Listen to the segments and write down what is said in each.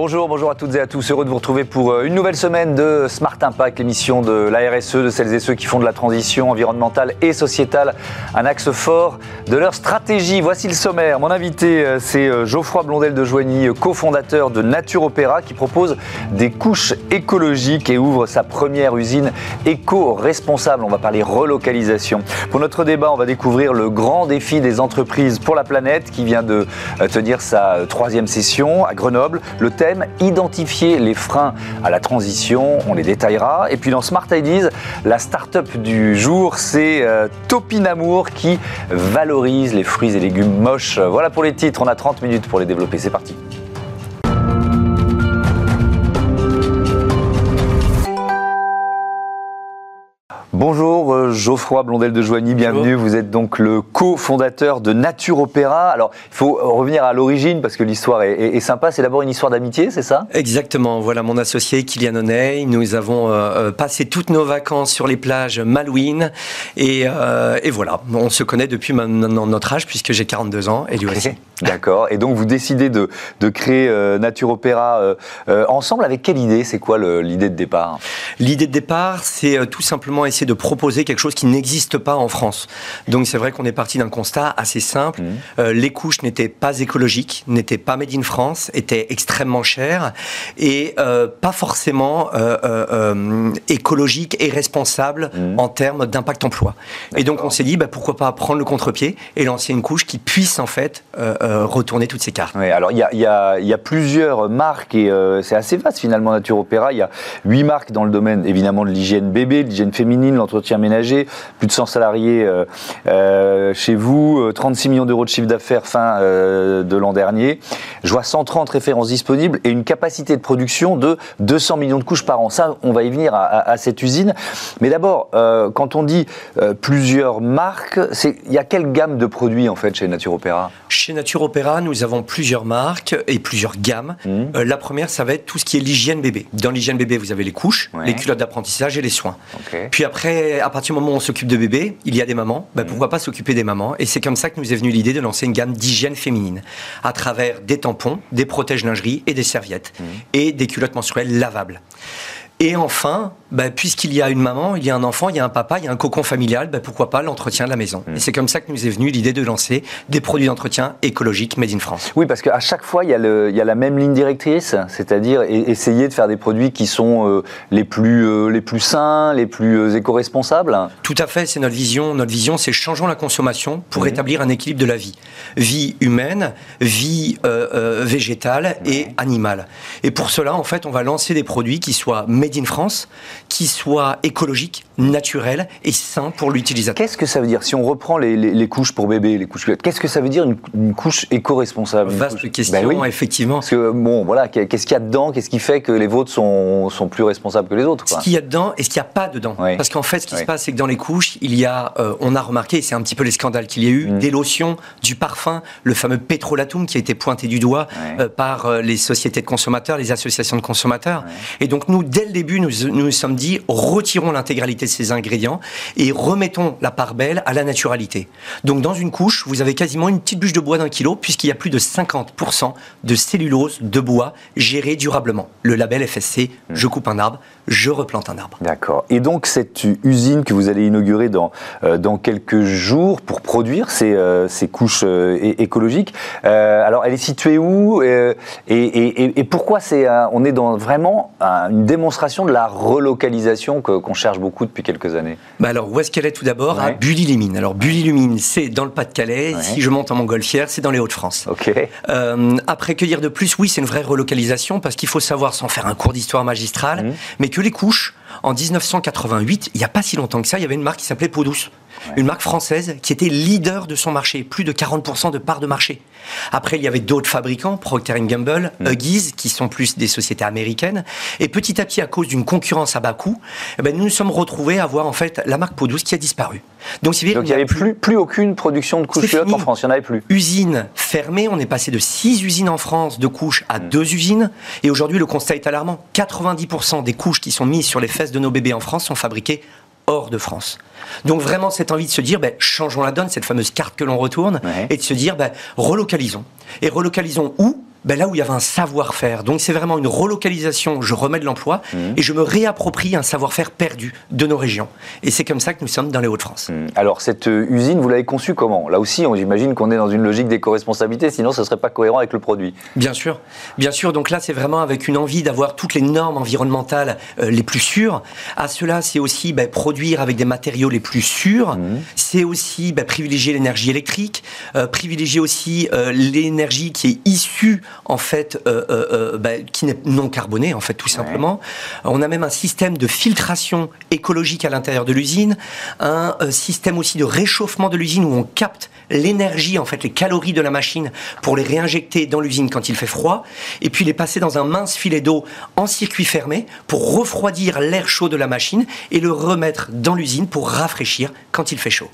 Bonjour, bonjour à toutes et à tous. Heureux de vous retrouver pour euh, une nouvelle semaine de Smart Impact, l'émission de la RSE, de celles et ceux qui font de la transition environnementale et sociétale un axe fort de leur stratégie. Voici le sommaire. Mon invité, euh, c'est euh, Geoffroy Blondel de Joigny, cofondateur de Nature Opéra, qui propose des couches écologiques et ouvre sa première usine éco-responsable. On va parler relocalisation. Pour notre débat, on va découvrir le grand défi des entreprises pour la planète qui vient de tenir sa troisième session à Grenoble. Le thème, identifier les freins à la transition, on les détaillera. Et puis dans Smart Ideas, la start-up du jour, c'est euh, Topinamour qui valorise les fruits et légumes moches. Voilà pour les titres, on a 30 minutes pour les développer, c'est parti. Bonjour euh, Geoffroy Blondel de Joigny, bienvenue. Vous êtes donc le cofondateur de Nature Opéra. Alors, il faut revenir à l'origine parce que l'histoire est, sympa. C'est d'abord une histoire d'amitié, c'est ça? Exactement. Voilà mon associé Kylian Oney. Nous avons euh, euh, passé toutes nos vacances sur les plages Malouine. Et, voilà, on se connaît depuis notre âge puisque j'ai 42 ans et lui aussi. D'accord. Et donc, vous décidez de, créer Nature Opéra ensemble avec quelle idée? C'est quoi l'idée de départ? L'idée de départ, c'est tout simplement essayer de proposer quelque chose qui n'existe pas en France. Donc c'est vrai qu'on est parti d'un constat assez simple. Mmh. Euh, les couches n'étaient pas écologiques, n'étaient pas made in France, étaient extrêmement chères et euh, pas forcément euh, écologiques et responsables mmh. en termes d'impact emploi. Et donc on s'est dit bah, pourquoi pas prendre le contre-pied et lancer une couche qui puisse en fait retourner toutes ces cartes. Oui, alors il y a, y a, plusieurs marques et c'est assez vaste finalement Nature Opéra. Il y a huit marques dans le domaine évidemment de l'hygiène bébé, de l'hygiène féminine, l'entretien ménager, plus de 100 salariés euh, euh, chez vous, 36 euh, millions d'euros de chiffre d'affaires fin de l'an dernier. Je vois 130 références disponibles et une capacité de production de 200 millions de couches par an. Ça, on va y venir à, cette usine. Mais d'abord, quand on dit plusieurs marques, il y a quelle gamme de produits en fait chez Nature Opéra? Chez Nature Opéra, nous avons plusieurs marques et plusieurs gammes. Mmh. la première, ça va être tout ce qui est l'hygiène bébé. Dans l'hygiène bébé, vous avez les couches, les culottes d'apprentissage et les soins. Puis après, à partir du moment où on s'occupe de bébés, il y a des mamans. Ben, pourquoi pas s'occuper des mamans? Et c'est comme ça que nous est venue l'idée de lancer une gamme d'hygiène féminine à travers des tampons, des protèges lingerie et des serviettes mmh. et des culottes menstruelles lavables. Et enfin, bah, puisqu'il y a une maman, il y a un enfant, il y a un papa, il y a un cocon familial, bah, pourquoi pas l'entretien de la maison mmh. Et c'est comme ça que nous est venue l'idée de lancer des produits d'entretien écologiques made in France. Oui, parce qu'à chaque fois, il y, a le, il y, a la même ligne directrice, c'est-à-dire essayer de faire des produits qui sont euh, les, plus, euh, les plus sains, les plus euh, éco-responsables. Tout à fait, c'est notre vision. Notre vision, c'est changeons la consommation pour mmh. établir un équilibre de la vie. Vie humaine, vie végétale et animale. Et pour cela, en fait, on va lancer des produits qui soient made in France qui soit écologique, naturel et sain pour l'utilisateur. Qu'est-ce que ça veut dire Si on reprend les, couches pour bébé, les couches qu'est-ce que ça veut dire une, couche éco-responsable Vaste question, ben effectivement. Parce que, bon, voilà, qu'est-ce qu'il y a dedans Qu'est-ce qui fait que les vôtres sont, sont plus responsables que les autres Ce qu'il y a dedans et ce qu'il n'y a pas dedans. Parce qu'en fait, ce qui se passe, c'est que dans les couches, il y a, euh, on a remarqué, c'est un petit peu les scandales qu'il y a eu, mm. des lotions, du parfum, le fameux pétrolatum qui a été pointé du doigt euh, par euh, les sociétés de consommateurs, les associations de consommateurs. Et donc, nous, dès le début, nous nous nous sommes dit, retirons l'intégralité ces ingrédients et remettons la part belle à la naturalité. Donc dans une couche, vous avez quasiment une petite bûche de bois d'un kilo, puisqu'il y a plus de 50% de cellulose de bois gérée durablement. Le label FSC, je coupe un arbre, je replante un arbre. D'accord. Et donc cette usine que vous allez inaugurer dans, euh, dans quelques jours pour produire ces, euh, ces couches euh, écologiques, alors elle est située où et, et, et, pourquoi c'est on est dans vraiment une démonstration de la relocalisation qu'on cherche beaucoup depuis quelques années? Bah Alors où est-ce qu'elle est tout d'abord? À Bully-les-Mines. Alors Bully-les-Mines, c'est dans le Pas-de-Calais. Si je monte en montgolfière, c'est dans les Hauts-de-France. Ok. après, que dire de plus? Oui, c'est une vraie relocalisation parce qu'il faut savoir, sans faire un cours d'histoire magistrale, mmh. mais que les couches, en 1988, il n'y a pas si longtemps que ça, il y avait une marque qui s'appelait Peau Douce. Une marque française qui était leader de son marché, plus de 40% de part de marché. Après, il y avait d'autres fabricants, Procter Gamble, mm. Huggies, qui sont plus des sociétés américaines. Et petit à petit, à cause d'une concurrence à bas coût, eh ben, nous nous sommes retrouvés à voir en fait la marque Peau Douce qui a disparu. Donc, il n'y avait plus, plus, aucune production de couches en France, il n'y en avait plus. Usine fermée, on est passé de 6 usines en France de couches à 2 mm. usines. Et aujourd'hui, le constat est alarmant. 90% des couches qui sont mises sur les fesses de nos bébés en France sont fabriquées hors de France. Donc vraiment cette envie de se dire, ben, changeons la donne, cette fameuse carte que l'on retourne, et de se dire, ben, relocalisons. Et relocalisons où? Ben là où il y avait un savoir-faire. Donc c'est vraiment une relocalisation, je remets de l'emploi mmh. et je me réapproprie un savoir-faire perdu de nos régions. Et c'est comme ça que nous sommes dans les Hauts-de-France. Mmh. Alors cette euh, usine, vous l'avez conçue comment? Là aussi, j'imagine qu'on est dans une logique d'éco-responsabilité, sinon ce ne serait pas cohérent avec le produit. Bien sûr, bien sûr. Donc là, c'est vraiment avec une envie d'avoir toutes les normes environnementales euh, les plus sûres. À cela, c'est aussi ben, produire avec des matériaux les plus sûrs. Mmh. C'est aussi ben, privilégier l'énergie électrique, euh, privilégier aussi l'énergie qui est issue en fait, euh, euh, euh, bah, qui n'est non carboné, en fait, tout simplement. On a même un système de filtration écologique à l'intérieur de l'usine, un système aussi de réchauffement de l'usine où on capte l'énergie, en fait, les calories de la machine pour les réinjecter dans l'usine quand il fait froid, et puis les passer dans un mince filet d'eau en circuit fermé pour refroidir l'air chaud de la machine et le remettre dans l'usine pour rafraîchir quand il fait chaud.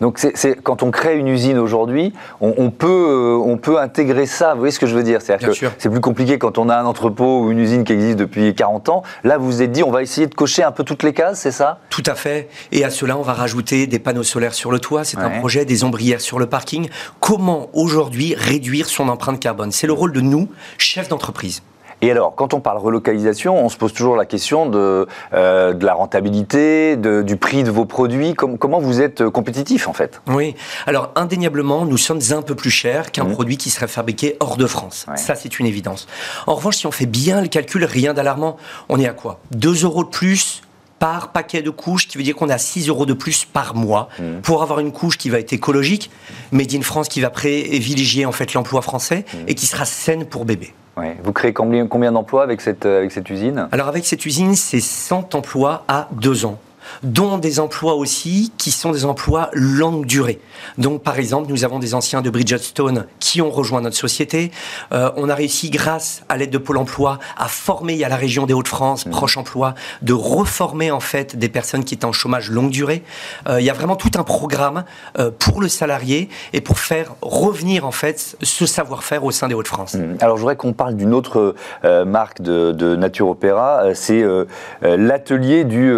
Donc c'est quand on crée une usine aujourd'hui, on, peut, on peut intégrer ça, vous voyez ce que je veux dire C'est-à-dire que c'est plus compliqué quand on a un entrepôt ou une usine qui existe depuis 40 ans. Là, vous vous êtes dit, on va essayer de cocher un peu toutes les cases, c'est ça? Tout à fait. Et à cela, on va rajouter des panneaux solaires sur le toit. C'est un projet des ombrières sur le parking. Comment aujourd'hui réduire son empreinte carbone? C'est le rôle de nous, chefs d'entreprise. Et alors, quand on parle relocalisation, on se pose toujours la question de, euh, de la rentabilité, du prix de vos produits. comment vous êtes compétitif en fait? Oui, alors indéniablement, nous sommes un peu plus chers qu'un mmh. produit qui serait fabriqué hors de France. Ça, c'est une évidence. En revanche, si on fait bien le calcul, rien d'alarmant. On est à quoi? 2 euros de plus par paquet de couches, qui veut dire qu'on a 6 euros de plus par mois mmh. pour avoir une couche qui va être écologique, made in France, qui va privilégier en fait l'emploi français mmh. et qui sera saine pour bébé. Vous créez combien, d'emplois avec cette, euh, avec cette usine? Alors avec cette usine, c'est 100 emplois à deux ans dont des emplois aussi qui sont des emplois longue durée. Donc, par exemple, nous avons des anciens de Bridgestone qui ont rejoint notre société. Euh, on a réussi, grâce à l'aide de Pôle Emploi, à former à la région des Hauts-de-France, mmh. Proche Emploi, de reformer en fait des personnes qui étaient en chômage longue durée. Euh, il y a vraiment tout un programme euh, pour le salarié et pour faire revenir en fait ce savoir-faire au sein des Hauts-de-France. Mmh. Alors, je voudrais qu'on parle d'une autre marque de, Nature Opéra, c'est l'atelier du,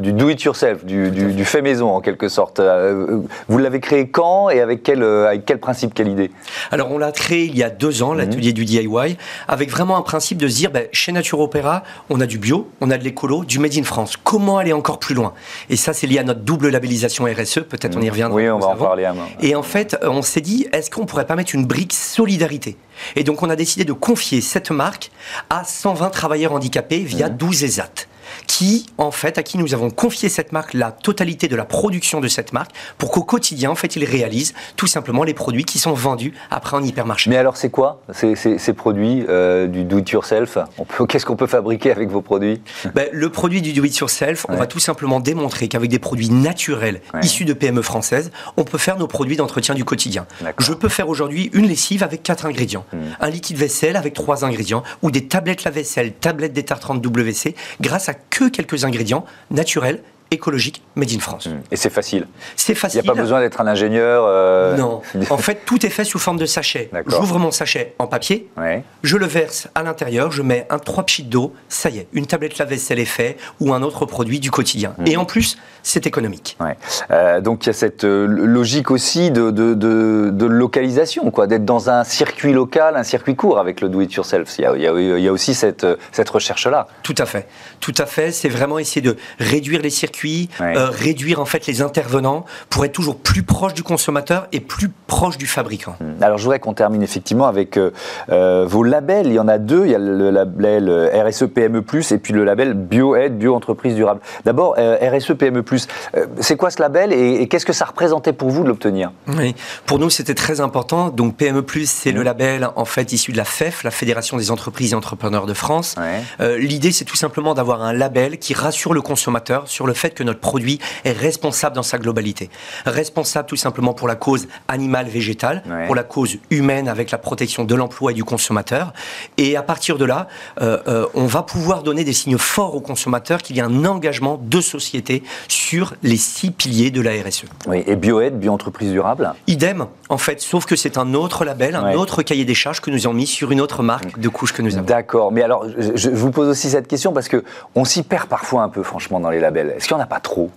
du do it yourself, du, fait maison en quelque sorte. Euh, vous l'avez créé quand et avec quel, euh, avec quel principe, quelle idée? Alors on l'a créé il y a deux ans, l'atelier mhm. du DIY, avec vraiment un principe de se dire, ben, chez Nature Opéra, on a du bio, on a de l'écolo, du Made in France. Comment aller encore plus loin? Et ça, c'est lié à notre double labellisation RSE, peut-être on y mhm. reviendra. Oui, on va en parler. Et en fait, on s'est dit, est-ce qu'on pourrait pas mettre une brique solidarité? Et donc on a décidé de confier cette marque à 120 travailleurs handicapés via 12 mhm. ESAT qui, en fait, à qui nous avons confié cette marque, la totalité de la production de cette marque, pour qu'au quotidien, en fait, ils réalisent tout simplement les produits qui sont vendus après en hypermarché. Mais alors, c'est quoi ces, produits euh, du do-it-yourself Qu'est-ce qu'on peut fabriquer avec vos produits? Ben, Le produit du do-it-yourself, on va tout simplement démontrer qu'avec des produits naturels issus de PME françaises, on peut faire nos produits d'entretien du quotidien. Je peux faire aujourd'hui une lessive avec quatre ingrédients, hmm. un liquide vaisselle avec trois ingrédients, ou des tablettes lave-vaisselle, tablettes d'étartrante WC, grâce à que quelques ingrédients naturels écologique made in France. Mmh. Et c'est facile. C'est facile. Il n'y a pas besoin d'être un ingénieur. Euh, non. en fait, tout est fait sous forme de sachet. J'ouvre mon sachet en papier, je le verse à l'intérieur, je mets un trois pchits d'eau, ça y est, une tablette lave-vaisselle est faite ou un autre produit du quotidien. Mmh. Et en plus, c'est économique. Euh, donc il y a cette euh, logique aussi de, de, de, localisation, quoi, d'être dans un circuit local, un circuit court avec le do it yourself. Il y a, il y a aussi cette, cette recherche-là. Tout à fait. Tout à fait. C'est vraiment essayer de réduire les circuits euh, réduire en fait les intervenants pour être toujours plus proche du consommateur et plus proche du fabricant. Hmm. Alors je voudrais qu'on termine effectivement avec euh, euh, vos labels. Il y en a deux. Il y a le label RSE PME+, et puis le label Bio-Aide, Bio-Entreprise Durable. D'abord, RSE PME+, c'est quoi ce label et, qu'est-ce que ça représentait pour vous de l'obtenir? Oui, pour nous c'était très important. Donc PME+, c'est le hmm. label en fait issu de la FEF, la Fédération des entreprises et entrepreneurs de France. L'idée c'est tout simplement d'avoir un label qui rassure le consommateur sur le fait que notre produit est responsable dans sa globalité. Responsable tout simplement pour la cause animale végétale, pour la cause humaine avec la protection de l'emploi et du consommateur. Et à partir de là, euh, euh, on va pouvoir donner des signes forts aux consommateurs qu'il y a un engagement de société sur les six piliers de la RSE. Oui, et Bioaide, Bio-entreprise durable Idem, en fait, sauf que c'est un autre label, un autre cahier des charges que nous avons mis sur une autre marque de couches que nous avons. D'accord, mais alors je, je, vous pose aussi cette question parce que on s'y perd parfois un peu, franchement, dans les labels. Est-ce qu'il n'y en a pas trop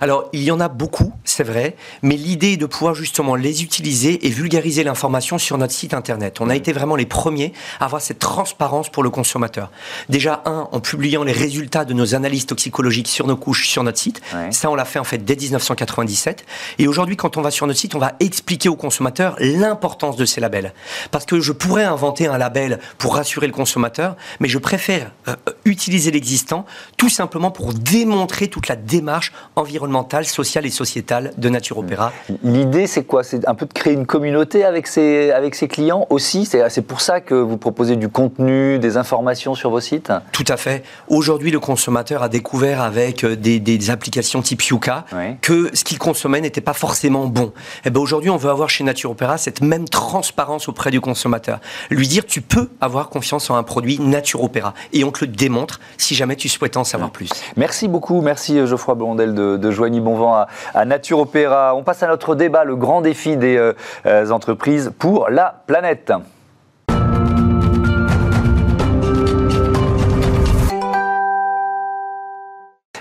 Alors, il y en a beaucoup, c'est vrai, mais l'idée est de pouvoir justement les utiliser et vulgariser l'information sur notre site internet. On a été vraiment les premiers à avoir cette transparence pour le consommateur. Déjà, un, en publiant les résultats de nos analyses toxicologiques sur nos couches sur notre site. Ça, on l'a fait en fait dès 1997. Et aujourd'hui, quand on va sur notre site, on va expliquer au consommateur l'importance de ces labels. Parce que je pourrais inventer un label pour rassurer le consommateur, mais je préfère euh, utiliser l'existant tout simplement pour démontrer toute la démarche environnementale, sociale et sociétale de Nature Opéra. L'idée, c'est quoi? C'est un peu de créer une communauté avec ses, avec ses clients aussi? C'est pour ça que vous proposez du contenu, des informations sur vos sites? Tout à fait. Aujourd'hui, le consommateur a découvert avec euh, des, des applications type Yuka que ce qu'il consommait n'était pas forcément bon. Et eh ben aujourd'hui, on veut avoir chez Nature Opéra cette même transparence auprès du consommateur. Lui dire, tu peux avoir confiance en un produit Nature Opéra. Et on te le démontre si jamais tu souhaites en savoir plus. Merci beaucoup. Merci euh, Geoffroy Blondel de, de Joigny Bonvent à, Nature Opéra. On passe à notre débat, le grand défi des euh, euh, entreprises pour la planète.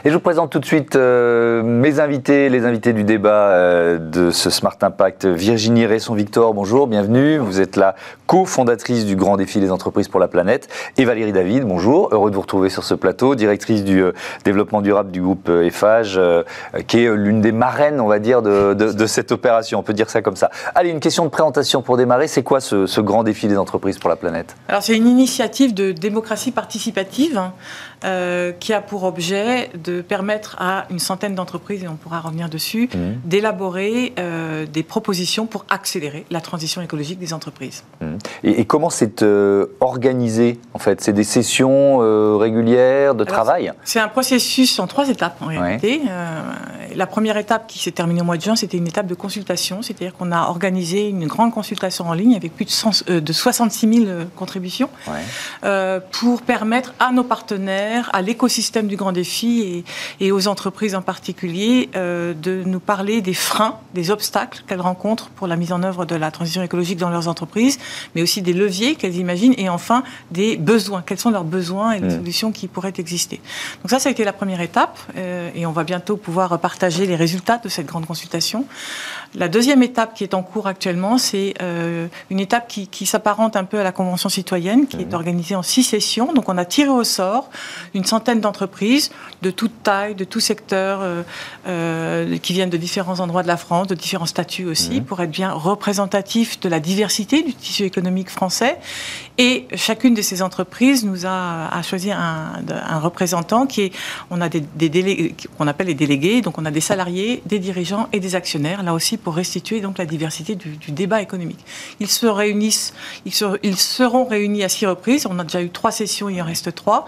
Et je vous présente tout de suite euh, mes invités, les invités du débat euh, de ce Smart Impact. Virginie Resson-Victor, bonjour, bienvenue. Vous êtes la cofondatrice du Grand Défi des entreprises pour la planète. Et Valérie David, bonjour, heureux de vous retrouver sur ce plateau, directrice du euh, développement durable du groupe EFAGE, qui est l'une des marraines, on va dire, de, cette opération. On peut dire ça comme ça. Allez, une question de présentation pour démarrer. C'est quoi ce, ce Grand Défi des entreprises pour la planète? Alors, c'est une initiative de démocratie participative euh, qui a pour objet de permettre à une centaine d'entreprises, et on pourra revenir dessus, mmh. d'élaborer euh, des propositions pour accélérer la transition écologique des entreprises. Mmh. Et, comment c'est euh, organisé en fait? C'est des sessions régulières de travail? C'est un processus en trois étapes en réalité. la première étape qui s'est terminée au mois de juin, c'était une étape de consultation, c'est-à-dire qu'on a organisé une grande consultation en ligne avec plus de, de 66 000 contributions pour permettre à nos partenaires à l'écosystème du grand défi et, aux entreprises en particulier euh, de nous parler des freins, des obstacles qu'elles rencontrent pour la mise en œuvre de la transition écologique dans leurs entreprises, mais aussi des leviers qu'elles imaginent et enfin des besoins. Quels sont leurs besoins et les mmh. solutions qui pourraient exister. Donc ça, ça a été la première étape euh, et on va bientôt pouvoir partager les résultats de cette grande consultation. La deuxième étape qui est en cours actuellement, c'est euh, une étape qui, s'apparente un peu à la Convention citoyenne, qui est mmh. organisée en six sessions. Donc on a tiré au sort une centaine d'entreprises de toute taille, de tout secteur, euh, euh, qui viennent de différents endroits de la France, de différents statuts aussi, mmh. pour être bien représentatifs de la diversité du tissu économique français. Et chacune de ces entreprises nous a, choisi un, représentant qui est, on a des, délégués, qu'on appelle les délégués, donc on a des salariés, des dirigeants et des actionnaires, là aussi pour restituer donc la diversité du, débat économique. Ils se réunissent, ils, ils seront réunis à six reprises. On a déjà eu trois sessions, il en reste trois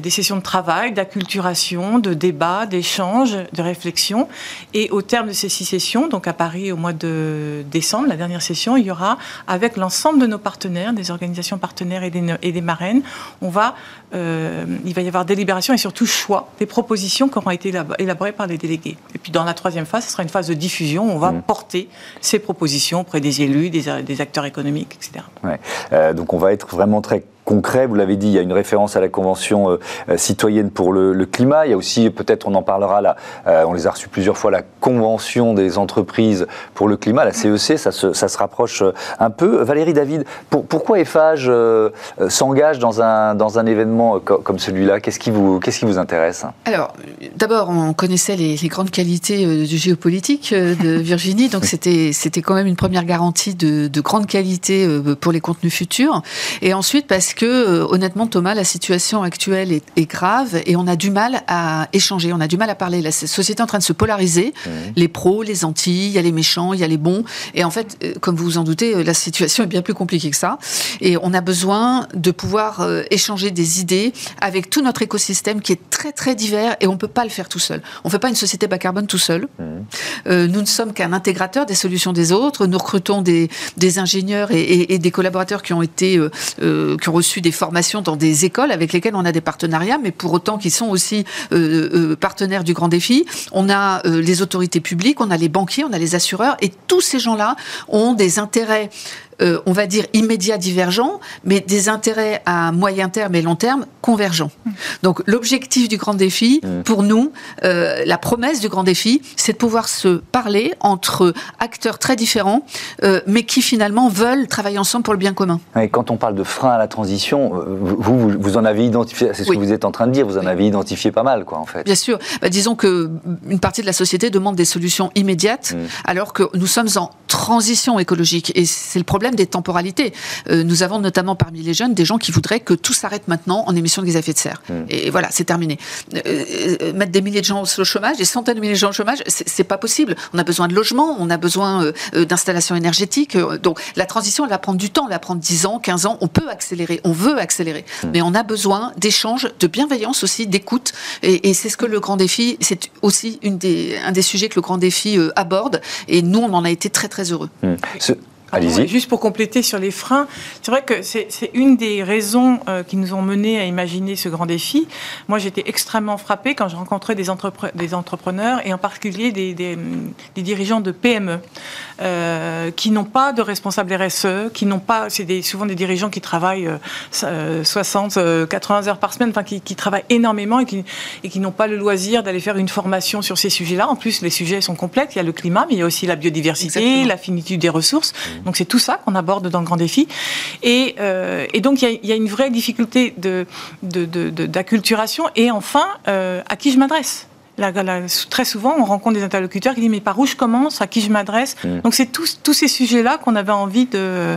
des sessions de travail, d'acculturation, de débat, d'échange, de réflexion. Et au terme de ces six sessions, donc à Paris au mois de décembre, la dernière session, il y aura, avec l'ensemble de nos partenaires, des organisations partenaires et des, et des marraines, on va, euh, il va y avoir délibération et surtout choix des propositions qui auront été élaborées par les délégués. Et puis dans la troisième phase, ce sera une phase de diffusion. Où on va mmh. porter ces propositions auprès des élus, des, acteurs économiques, etc. Ouais. Euh, donc on va être vraiment très concret. Vous l'avez dit, il y a une référence à la Convention euh, euh, citoyenne pour le, climat. Il y a aussi, peut-être on en parlera là, euh, on les a reçus plusieurs fois, la Convention des entreprises pour le climat, la CEC, ça se, ça se rapproche un peu. Valérie David, pourquoi EFAGE s'engage dans un, dans un événement comme celui-là? Qu'est-ce qui, vous, qu'est-ce qui vous intéresse? Alors, d'abord, on connaissait les, grandes qualités du géopolitique de Virginie, donc c'était, c'était quand même une première garantie de, de grande qualité pour les contenus futurs. Et ensuite, parce que, euh, honnêtement, Thomas, la situation actuelle est, grave et on a du mal à échanger, on a du mal à parler. La société est en train de se polariser. Mmh. Les pros, les anti, il y a les méchants, il y a les bons. Et en fait, euh, comme vous vous en doutez, euh, la situation est bien plus compliquée que ça. Et on a besoin de pouvoir échanger des idées avec tout notre écosystème qui est très, très divers et on ne peut pas le faire tout seul. On ne fait pas une société bas carbone tout seul. Mmh. nous ne sommes qu'un intégrateur des solutions des autres. Nous recrutons des, des ingénieurs et, des collaborateurs qui ont été, qui ont reçu des formations dans des écoles avec lesquelles on a des partenariats, mais pour autant qui sont aussi euh, euh, partenaires du Grand Défi. On a euh, les autorités publiques, on a les banquiers, on a les assureurs, et tous ces gens-là ont des intérêts euh, on va dire, immédiats divergents, mais des intérêts à moyen terme et long terme convergents. Mmh. Donc l'objectif du grand défi, mmh. pour nous, euh, la promesse du grand défi, c'est de pouvoir se parler entre acteurs très différents, euh, mais qui finalement veulent travailler ensemble pour le bien commun. Et quand on parle de frein à la transition, vous, vous, en avez identifié, c'est ce que vous êtes en train de dire, vous en avez identifié pas mal, quoi, en fait. Bien sûr. Bah, disons que une partie de la société demande des solutions immédiates, mmh. alors que nous sommes en transition écologique. Et c'est le problème des temporalités. Euh, nous avons notamment parmi les jeunes des gens qui voudraient que tout s'arrête maintenant en émissions de gaz à effet de serre. Hmm. Et voilà, c'est terminé. Euh, euh, mettre des milliers de gens au chômage, des centaines de milliers de gens au chômage, c'est pas possible. On a besoin de logements, on a besoin d'installations énergétiques. Donc la transition, elle va prendre du temps, elle va prendre 10 ans, 15 ans. On peut accélérer, on veut accélérer. Hmm. Mais on a besoin d'échanges, de bienveillance aussi, d'écoute. Et, et c'est ce que le grand défi, c'est aussi une des, un des sujets que le grand défi aborde. Et nous, on en a été très très heureux. Juste pour compléter sur les freins, c'est vrai que c'est une des raisons euh, qui nous ont mené à imaginer ce grand défi. Moi, j'étais extrêmement frappée quand je rencontrais des, des entrepreneurs et en particulier des, des, dirigeants de PME euh, qui n'ont pas de responsable RSE, qui n'ont pas, c'est souvent des dirigeants qui travaillent 60, euh, 80 heures par semaine, enfin qui, qui travaillent énormément et qui, et qui n'ont pas le loisir d'aller faire une formation sur ces sujets-là. En plus, les sujets sont complexes. Il y a le climat, mais il y a aussi la biodiversité, la finitude des ressources. Donc c'est tout ça qu'on aborde dans le grand défi. Et, euh, donc il y, a une vraie difficulté d'acculturation. Et enfin, euh, à qui je m'adresse? Très souvent, on rencontre des interlocuteurs qui disent mais par où je commence, à qui je m'adresse? Mm. Donc c'est tous, tous ces sujets-là qu'on avait envie de,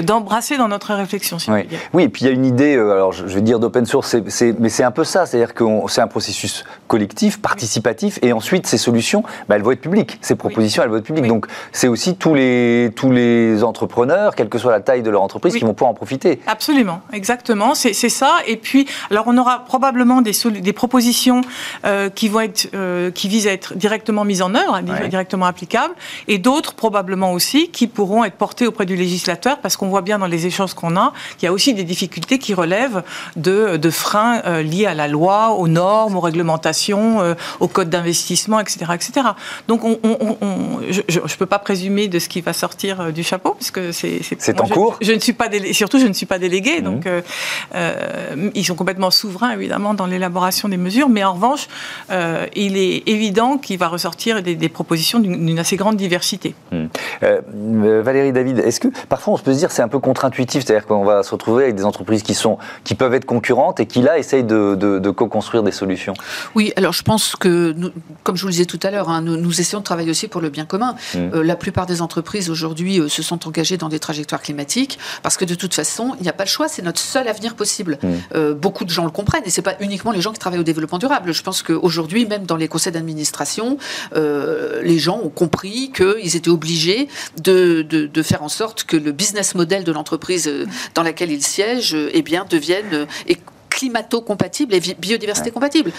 d'embrasser dans notre réflexion. oui. oui, et puis il y a une idée, euh, alors je vais dire d'open source, mais c'est un peu ça, c'est-à-dire que c'est un processus collectif, participatif, et ensuite ces solutions, bah, elles vont être publiques, ces propositions, elles vont être publiques. Donc c'est aussi tous les, tous les entrepreneurs, quelle que soit la taille de leur entreprise, qui vont pouvoir en profiter. Absolument, exactement, c'est ça. Et puis, alors on aura probablement des, des propositions euh, qui vont être euh, qui visent à être directement mises en œuvre, directement applicables, et d'autres probablement aussi qui pourront être portées auprès du législateur, parce qu'on voit bien dans les échanges qu'on a qu'il y a aussi des difficultés qui relèvent de, de freins euh, liés à la loi, aux normes, aux réglementations, euh, au code d'investissement, etc., etc. Donc, on, je ne peux pas présumer de ce qui va sortir du chapeau, parce que c'est c'est en cours. Je ne suis pas surtout je ne suis pas délégué, mmh. donc ils sont complètement souverains évidemment dans l'élaboration des mesures, mais en revanche, il est évident qu'il va ressortir des, propositions d'une assez grande diversité. Hmm. Euh, euh, Valérie David, est-ce que parfois on se peut se dire c'est un peu contre-intuitif, c'est-à-dire qu'on va se retrouver avec des entreprises qui, sont, qui peuvent être concurrentes et qui là essayent de, co-construire des solutions? Oui, alors je pense que, comme je vous le disais tout à l'heure, hein, nous, essayons de travailler aussi pour le bien commun. Hmm. Euh, la plupart des entreprises aujourd'hui se sont engagées dans des trajectoires climatiques parce que de toute façon, il n'y a pas le choix, c'est notre seul avenir possible. Hmm. beaucoup de gens le comprennent et c'est pas uniquement les gens qui travaillent au développement durable. Je pense qu'aujourd'hui, même dans les conseils d'administration, euh, les gens ont compris qu'ils étaient obligés de, faire en sorte que le business model de l'entreprise euh, dans laquelle ils siègent eh bien, devienne climato-compatible et biodiversité-compatible.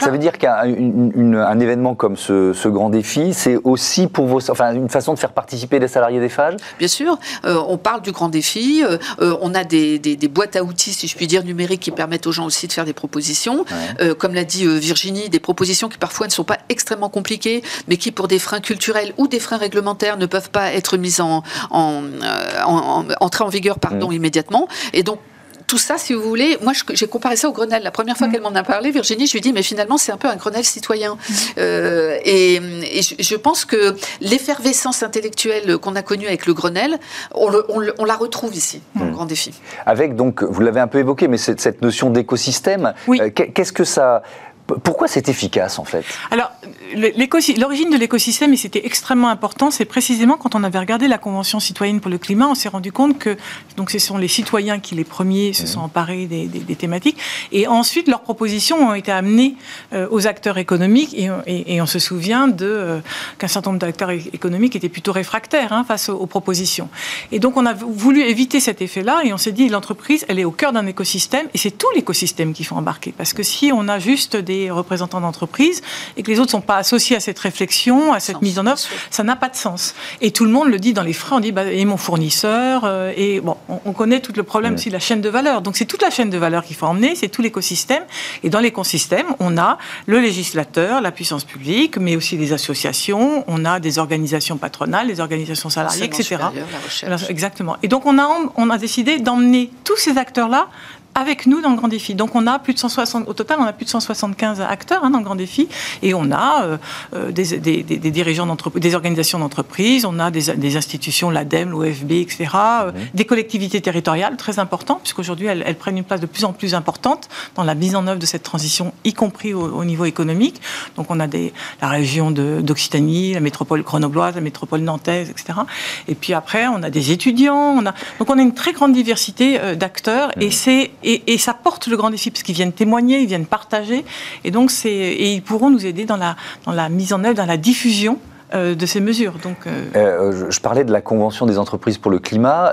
Ça veut dire qu'un événement comme ce, grand défi, c'est aussi pour vos, enfin, une façon de faire participer les salariés des FAGE? Bien sûr, euh, on parle du grand défi, euh, euh, on a des, boîtes à outils, si je puis dire, numériques qui permettent aux gens aussi de faire des propositions. comme l'a dit Virginie, des propositions qui parfois ne sont pas extrêmement compliquées, mais qui pour des freins culturels ou des freins réglementaires ne peuvent pas être mises en, en, en, entrer en vigueur pardon, mmh. immédiatement. Et donc tout ça, si vous voulez, moi j'ai comparé ça au Grenelle. La première fois mm. qu'elle m'en a parlé, Virginie, je lui ai dit, mais finalement c'est un peu un Grenelle citoyen. Mm. Euh, et, je pense que l'effervescence intellectuelle qu'on a connue avec le Grenelle, on, la retrouve ici, dans le mm. grand défi. Avec donc, vous l'avez un peu évoqué, mais cette, cette notion d'écosystème, euh, qu'est-ce que ça pourquoi c'est efficace en fait? Alors, l'origine de l'écosystème, et c'était extrêmement important, c'est précisément quand on avait regardé la Convention citoyenne pour le climat, on s'est rendu compte que donc, ce sont les citoyens qui les premiers se sont mmh. emparés des, thématiques, et ensuite leurs propositions ont été amenées euh, aux acteurs économiques, et, on se souvient de, euh, qu'un certain nombre d'acteurs économiques étaient plutôt réfractaires hein, face aux, propositions. Et donc on a voulu éviter cet effet-là, et on s'est dit l'entreprise, elle est au cœur d'un écosystème, et c'est tout l'écosystème qu'il faut embarquer, parce que si on a juste des les représentants d'entreprise et que les autres ne sont pas associés à cette réflexion, à cette mise en œuvre, ça n'a pas de sens. Et tout le monde le dit dans les frais, on dit, bah, et mon fournisseur, euh, et bon, on, connaît tout le problème aussi de la chaîne de valeur. Donc c'est toute la chaîne de valeur qu'il faut emmener, c'est tout l'écosystème. Et dans l'écosystème, on a le législateur, la puissance publique, mais aussi les associations, on a des organisations patronales, les organisations salariées, etc. exactement. Et donc on a, on a décidé d'emmener tous ces acteurs-là avec nous dans le Grand Défi. Donc on a plus de 160, au total, on a plus de 175 acteurs hein, dans le Grand Défi, et on a euh, euh, des, des, des, dirigeants d'entreprise, des organisations d'entreprise, on a des, institutions, l'ADEME, l'OFB, etc., euh, des collectivités territoriales, très importantes, puisqu'aujourd'hui elles, elles, prennent une place de plus en plus importante dans la mise en œuvre de cette transition, y compris au, niveau économique. Donc on a des, la région d'Occitanie, la métropole grenobloise, la métropole nantaise, etc. Et puis après, on a des étudiants, on a... donc on a une très grande diversité d'acteurs, et c'est et, ça porte le grand défi parce qu'ils viennent témoigner, ils viennent partager, et donc c'est et ils pourront nous aider dans la dans la mise en œuvre, dans la diffusion euh, de ces mesures. Donc, euh, euh, je parlais de la Convention des entreprises pour le climat.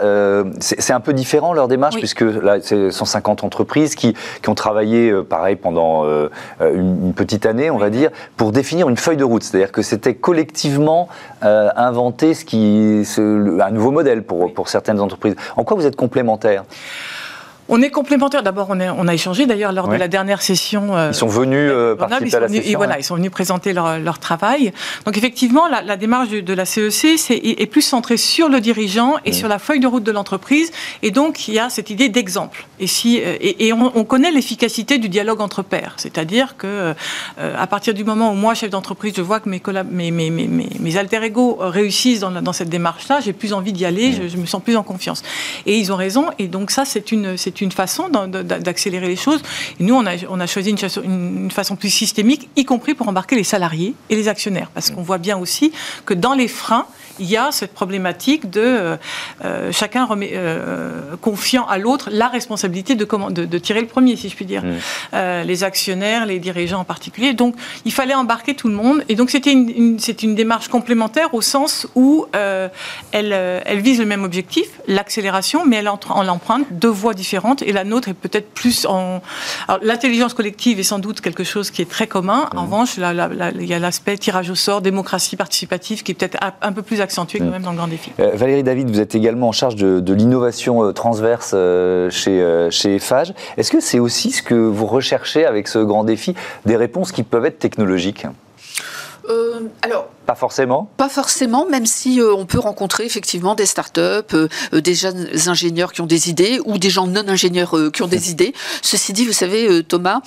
c'est un peu différent leur démarche, puisque là, c'est 150 entreprises qui, qui, ont travaillé, pareil, pendant une, petite année, on va dire, pour définir une feuille de route. C'est-à-dire que c'était collectivement inventer ce qui, un nouveau modèle pour, pour certaines entreprises. En quoi vous êtes complémentaires? On est complémentaires. D'abord, on, on, a échangé d'ailleurs lors de la dernière session. Euh, ils sont venus euh, participer à la session. voilà, ils sont venus présenter leur, leur travail. Donc effectivement, la, la, démarche de la CEC c'est est, plus centrée sur le dirigeant et mmh. sur la feuille de route de l'entreprise. Et donc, il y a cette idée d'exemple. Et, si, euh, et, et on, on, connaît l'efficacité du dialogue entre pairs. C'est-à-dire que euh, à partir du moment où moi, chef d'entreprise, je vois que mes, mes, mes, mes, mes alter ego réussissent dans, dans cette démarche-là, j'ai plus envie d'y aller, mmh. je, je, me sens plus en confiance. Et ils ont raison. Et donc ça, c'est une, c'est une façon d'accélérer les choses. Et nous, on a, on a choisi une, une, façon plus systémique, y compris pour embarquer les salariés et les actionnaires. Parce qu'on voit bien aussi que dans les freins, il y a cette problématique de euh, euh, chacun remet, euh, confiant à l'autre la responsabilité de, comment, de, tirer le premier, si je puis dire. Mmh. les actionnaires, les dirigeants en particulier. Donc, il fallait embarquer tout le monde. Et donc, c'était une, c'est une démarche complémentaire au sens où elle, elle vise le même objectif, l'accélération, mais elle en, en l'emprunte deux voies différentes. Et la nôtre est peut-être plus en. L'intelligence collective est sans doute quelque chose qui est très commun. En mmh. revanche, il y a l'aspect tirage au sort, démocratie participative qui est peut-être un peu plus accentué quand même dans le grand défi. Euh, Valérie David, vous êtes également en charge de, l'innovation euh, transverse euh, chez, chez EFAGE. Est-ce que c'est aussi ce que vous recherchez avec ce grand défi, des réponses qui peuvent être technologiques? Alors, pas forcément Pas forcément, même si euh, on peut rencontrer effectivement des startups, euh, euh, des jeunes ingénieurs qui ont des idées ou des gens non ingénieurs qui ont des idées. Ceci dit, vous savez, Thomas,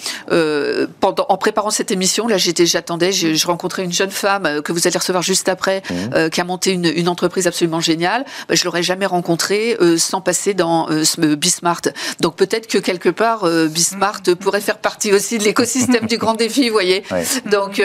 pendant, en préparant cette émission, là j'attendais, je, je, rencontrais une jeune femme que vous allez recevoir juste après, mmh. qui a monté une, une entreprise absolument géniale. Bah, je l'aurais jamais rencontrée sans passer dans Bismart. Donc peut-être que quelque part, Bismart pourrait faire partie aussi de l'écosystème du grand défi, vous voyez. Donc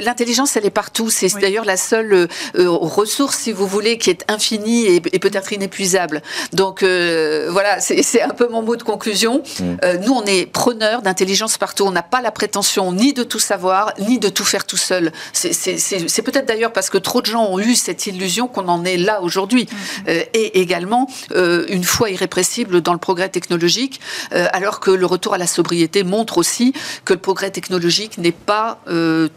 l'intelligence, elle est partout c'est d'ailleurs la seule euh, euh, ressource, si vous voulez, qui est infinie et, peut-être inépuisable. Donc euh, voilà, c'est un peu mon mot de conclusion. Mm. nous, on est preneurs d'intelligence partout. On n'a pas la prétention ni de tout savoir, ni de tout faire tout seul. C'est peut-être d'ailleurs parce que trop de gens ont eu cette illusion qu'on en est là aujourd'hui. Mm. et également, une foi irrépressible dans le progrès technologique, alors que le retour à la sobriété montre aussi que le progrès technologique n'est pas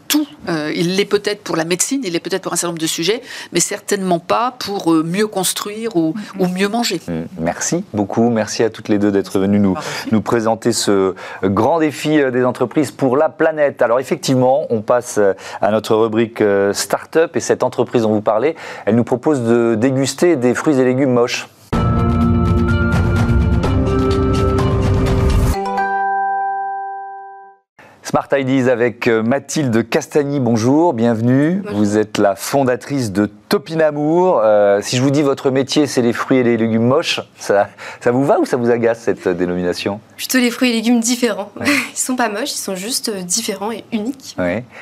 tout. il l'est peut-être pour la médecine, il est peut-être pour un certain nombre de sujets, mais certainement pas pour euh, mieux construire ou, mieux manger. Mm, merci beaucoup. Merci à toutes les deux d'être venues nous, nous présenter ce grand défi euh, des entreprises pour la planète. Alors effectivement, on passe euh, à notre rubrique Startup et cette entreprise dont vous parlez, elle nous propose de déguster des fruits et légumes moches. Smart Ideas avec euh, Mathilde Castagny, bonjour, bienvenue. Vous êtes la fondatrice de Topinamour. Euh, si je vous dis votre métier, c'est les fruits et les légumes moches, ça, ça vous va ou ça vous agace cette euh, dénomination? Plutôt les fruits et légumes différents. Ils sont pas moches, ils sont juste différents et uniques.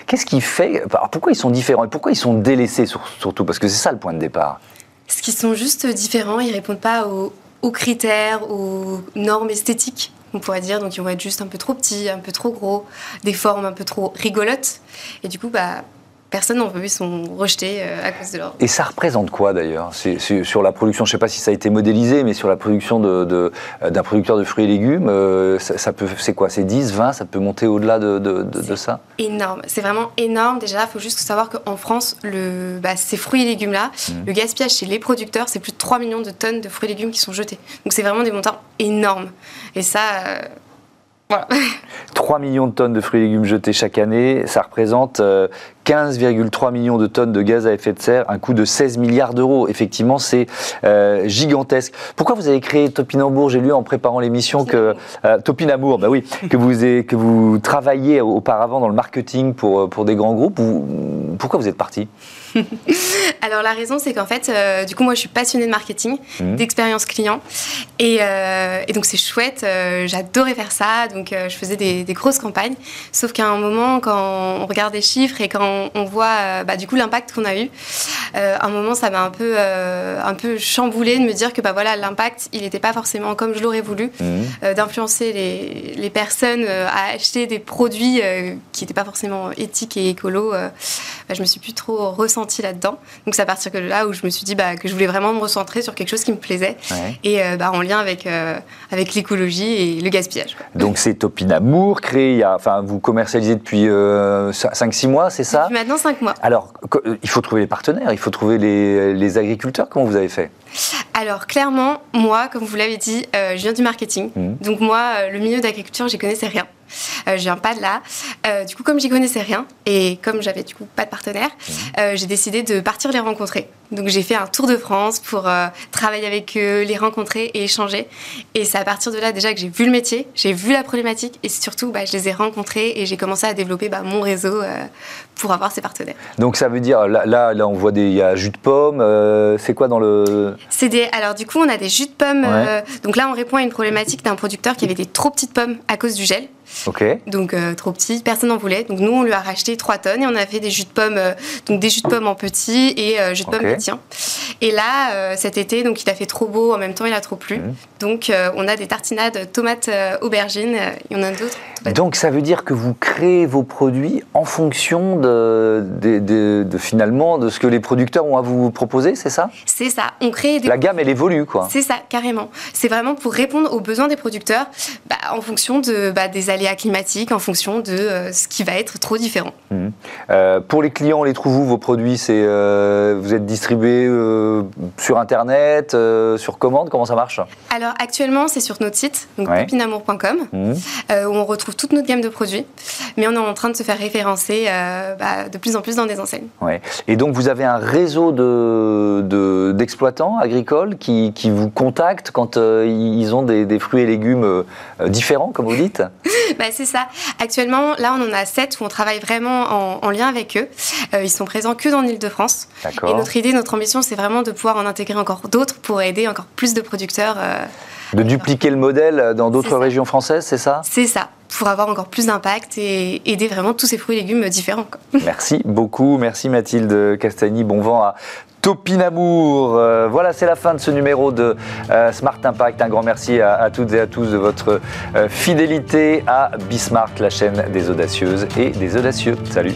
Qu'est-ce qui fait Pourquoi ils sont différents et pourquoi ils sont délaissés surtout? Parce que c'est ça le point de départ. Parce qu'ils sont juste différents, ils répondent pas aux, aux critères, aux normes esthétiques on pourrait dire. Donc ils vont être juste un peu trop petits, un peu trop gros, des formes un peu trop rigolotes. Et du coup, bah, personne n'en veut, ils sont rejetés à cause de leur. Et ça représente quoi d'ailleurs c'est, Sur la production, je ne sais pas si ça a été modélisé, mais sur la production de, d'un producteur de fruits et légumes, ça, peut, c'est quoi C'est 10, 20 Ça peut monter au-delà de, de ça Énorme, c'est vraiment énorme. Déjà, il faut juste savoir qu'en France, le, bah, ces fruits et légumes-là, mmh. le gaspillage chez les producteurs, c'est plus de 3 millions de tonnes de fruits et légumes qui sont jetés. Donc c'est vraiment des montants énormes. Et ça, euh, voilà. 3 millions de tonnes de fruits et légumes jetés chaque année, ça représente 15,3 euh, millions de tonnes de gaz à effet de serre, un coût de 16 milliards d'euros. Effectivement, c'est euh, gigantesque. Pourquoi vous avez créé Topinambour? J'ai lu en préparant l'émission que Topinamour, bah oui, que vous que vous travailliez auparavant dans le marketing pour pour des grands groupes. pourquoi vous êtes parti? Alors la raison, c'est qu'en fait, euh, du coup, moi, je suis passionnée de marketing, mmh. d'expérience client, et, euh, donc c'est chouette. Euh, j'adorais faire ça, donc je faisais des, grosses campagnes. Sauf qu'à un moment, quand on regarde les chiffres et quand on, voit, bah, du coup, l'impact qu'on a eu, à un moment, ça m'a un peu, un peu chamboulé de me dire que, bah voilà, l'impact, il n'était pas forcément comme je l'aurais voulu, mmh. d'influencer les, les, personnes à acheter des produits qui n'étaient pas forcément éthiques et écolos. Bah, je me suis plus trop ressentie là-dedans. Donc c'est à partir de là où je me suis dit bah, que je voulais vraiment me recentrer sur quelque chose qui me plaisait et euh, bah, en lien avec, euh, avec l'écologie et le gaspillage. Donc c'est Topinamour, créé il y a, enfin vous commercialisez depuis 5-6 euh, mois, c'est ça? Maintenant 5 mois. Alors il faut trouver les partenaires, il faut trouver les, les agriculteurs. Comment vous avez fait? Alors clairement, moi, comme vous l'avez dit, je viens du marketing. Mmh. Donc moi, le milieu d'agriculture, j'y connaissais rien. Euh, je viens pas de là. Euh, du coup, comme j'y connaissais rien et comme j'avais du coup pas de partenaire, mmh. euh, j'ai décidé de partir les rencontrer. Donc j'ai fait un tour de France pour travailler avec eux, les rencontrer et échanger. Et c'est à partir de là déjà que j'ai vu le métier, j'ai vu la problématique et surtout bah, je les ai rencontrés et j'ai commencé à développer bah, mon réseau pour avoir ces partenaires. Donc ça veut dire là, là, on voit des il y a jus de pomme. c'est quoi dans le C'est des alors du coup on a des jus de pommes. donc là on répond à une problématique d'un producteur qui avait des trop petites pommes à cause du gel. Donc euh, trop petit, personne n'en voulait. Donc nous, on lui a racheté 3 tonnes et on a fait des jus de pommes, euh, donc des jus de pommes en petit et euh, jus de pommes okay. Et là, cet été, donc il a fait trop beau, en même temps il a trop plu. Mmh. Donc on a des tartinades tomates aubergines et on a d'autres? Donc ça veut dire que vous créez vos produits en fonction de, de, finalement de ce que les producteurs ont à vous proposer, c'est ça? C'est ça. On crée des... La gamme elle évolue quoi. C'est ça, carrément. C'est vraiment pour répondre aux besoins des producteurs bah, en fonction de, bah, des aléas climatiques, en fonction de euh, ce qui va être trop différent. Mmh. Euh, pour les clients, on les trouve où vos produits C'est euh, vous êtes distribués sur internet, sur commande Comment ça marche? Alors actuellement c'est sur notre site, donc ouais. Mmh. où on retrouve toute notre gamme de produits, mais on est en train de se faire référencer bah, de plus en plus dans des enseignes. Ouais. Et donc vous avez un réseau d'exploitants de, agricoles qui, qui, vous contactent quand ils ont des, fruits et légumes différents, comme vous dites? bah, C'est ça. Actuellement, là, on en a sept où on travaille vraiment en, lien avec eux. ils sont présents que dans l'île de France. Et notre idée, notre ambition, c'est vraiment de pouvoir en intégrer encore d'autres pour aider encore plus de producteurs. de dupliquer le modèle dans d'autres régions françaises, c'est ça? C'est ça pour avoir encore plus d'impact et aider vraiment tous ces fruits et légumes différents. Merci beaucoup, merci Mathilde Castagny, bon vent à Topinamour. Euh, voilà, c'est la fin de ce numéro de euh, Smart Impact. Un grand merci à, toutes et à tous de votre euh, fidélité à Bismart, la chaîne des audacieuses et des audacieux. Salut